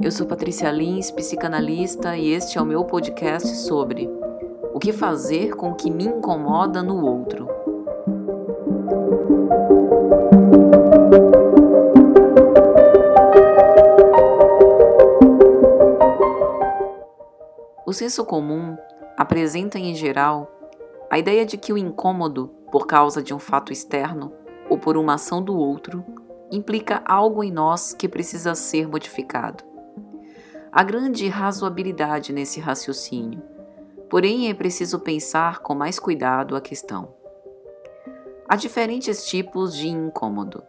Eu sou Patrícia Lins, psicanalista, e este é o meu podcast sobre o que fazer com o que me incomoda no outro. O senso comum apresenta em geral a ideia de que o incômodo por causa de um fato externo ou por uma ação do outro implica algo em nós que precisa ser modificado. Há grande razoabilidade nesse raciocínio, porém é preciso pensar com mais cuidado a questão. Há diferentes tipos de incômodo.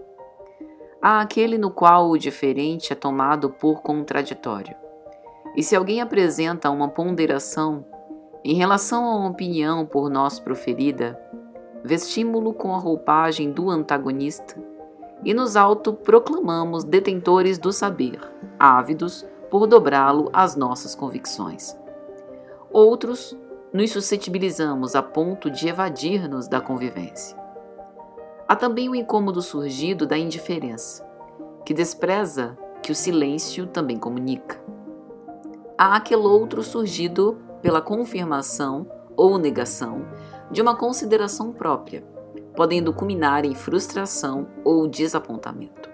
Há aquele no qual o diferente é tomado por contraditório. E se alguém apresenta uma ponderação em relação a uma opinião por nós proferida, vestímo-lo com a roupagem do antagonista e nos autoproclamamos detentores do saber, ávidos por dobrá-lo às nossas convicções. Outros nos suscetibilizamos a ponto de evadir-nos da convivência. Há também o incômodo surgido da indiferença, que despreza que o silêncio também comunica. Há aquele outro surgido pela confirmação ou negação de uma consideração própria, podendo culminar em frustração ou desapontamento.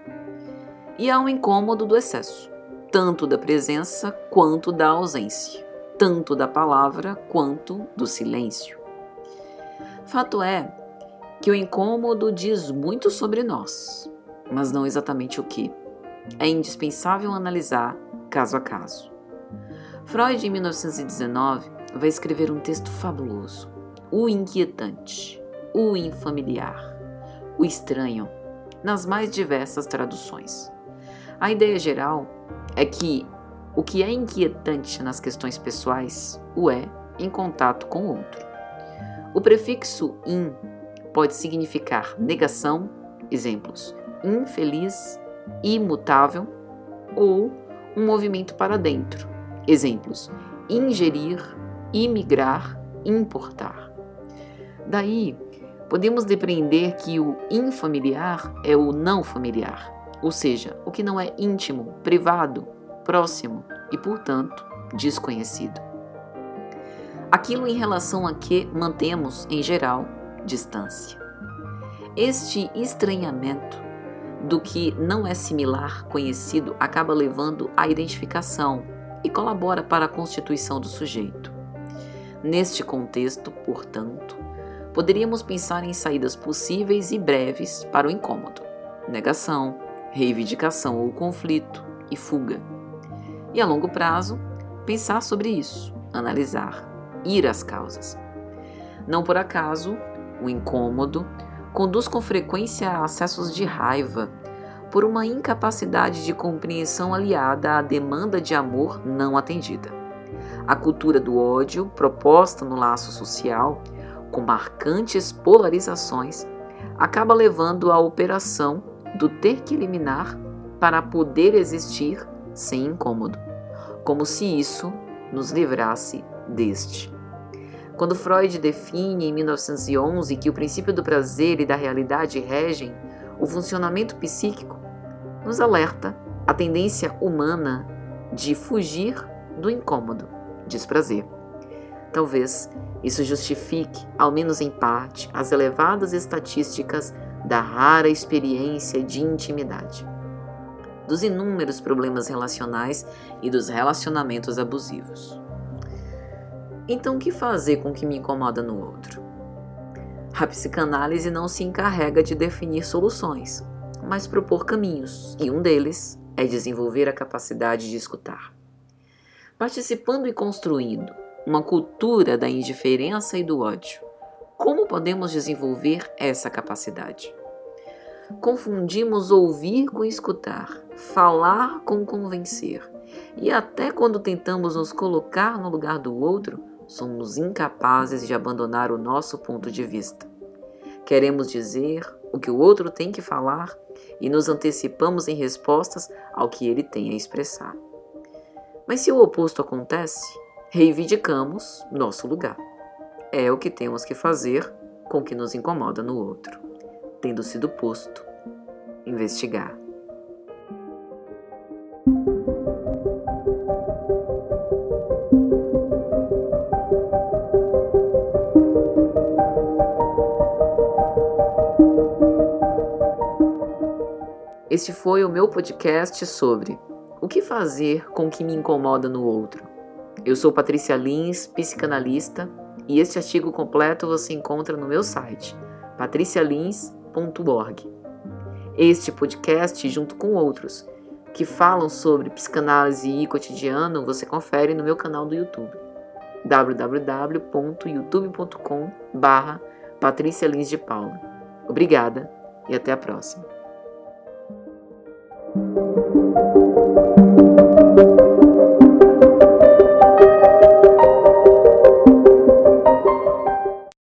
E há um incômodo do excesso, tanto da presença quanto da ausência, tanto da palavra quanto do silêncio. Fato é que o incômodo diz muito sobre nós, mas não exatamente o que. É indispensável analisar caso a caso. Freud, em 1919, vai escrever um texto fabuloso: O Inquietante, O Infamiliar, O Estranho, nas mais diversas traduções. A ideia geral é que o que é inquietante nas questões pessoais o é em contato com o outro. O prefixo in pode significar negação, exemplos, infeliz, imutável, ou um movimento para dentro, exemplos, ingerir, imigrar, importar. Daí, podemos depreender que o infamiliar é o não familiar ou seja, o que não é íntimo, privado, próximo e, portanto, desconhecido. Aquilo em relação a que mantemos, em geral, distância. Este estranhamento do que não é similar, conhecido, acaba levando à identificação e colabora para a constituição do sujeito. Neste contexto, portanto, poderíamos pensar em saídas possíveis e breves para o incômodo: negação, reivindicação ou conflito e fuga. E a longo prazo, pensar sobre isso, analisar, ir às causas. Não por acaso, o incômodo conduz com frequência a acessos de raiva por uma incapacidade de compreensão aliada à demanda de amor não atendida. A cultura do ódio, proposta no laço social, com marcantes polarizações, acaba levando à operação do ter que eliminar para poder existir sem incômodo, como se isso nos livrasse deste. Quando Freud define em 1911 que o princípio do prazer e da realidade regem o funcionamento psíquico, nos alerta a tendência humana de fugir do incômodo, desprazer. Talvez isso justifique, ao menos em parte, as elevadas estatísticas da rara experiência de intimidade, dos inúmeros problemas relacionais e dos relacionamentos abusivos. Então, o que fazer com o que me incomoda no outro? A psicanálise não se encarrega de definir soluções, mas propor caminhos, e um deles é desenvolver a capacidade de escutar. Participando e construindo uma cultura da indiferença e do ódio, como podemos desenvolver essa capacidade? Confundimos ouvir com escutar, falar com convencer, e até quando tentamos nos colocar no lugar do outro, somos incapazes de abandonar o nosso ponto de vista. Queremos dizer o que o outro tem que falar e nos antecipamos em respostas ao que ele tem a expressar. Mas se o oposto acontece, reivindicamos nosso lugar. É o que temos que fazer com o que nos incomoda no outro, tendo sido posto, investigar. Este foi o meu podcast sobre o que fazer com o que me incomoda no outro eu sou Patrícia Lins, psicanalista, e este artigo completo você encontra no meu site patricialins.org. Este podcast, junto com outros que falam sobre psicanálise e cotidiano, você confere no meu canal do YouTube www.youtube.com barra Patrícia Lins de Paula. Obrigada e até a próxima.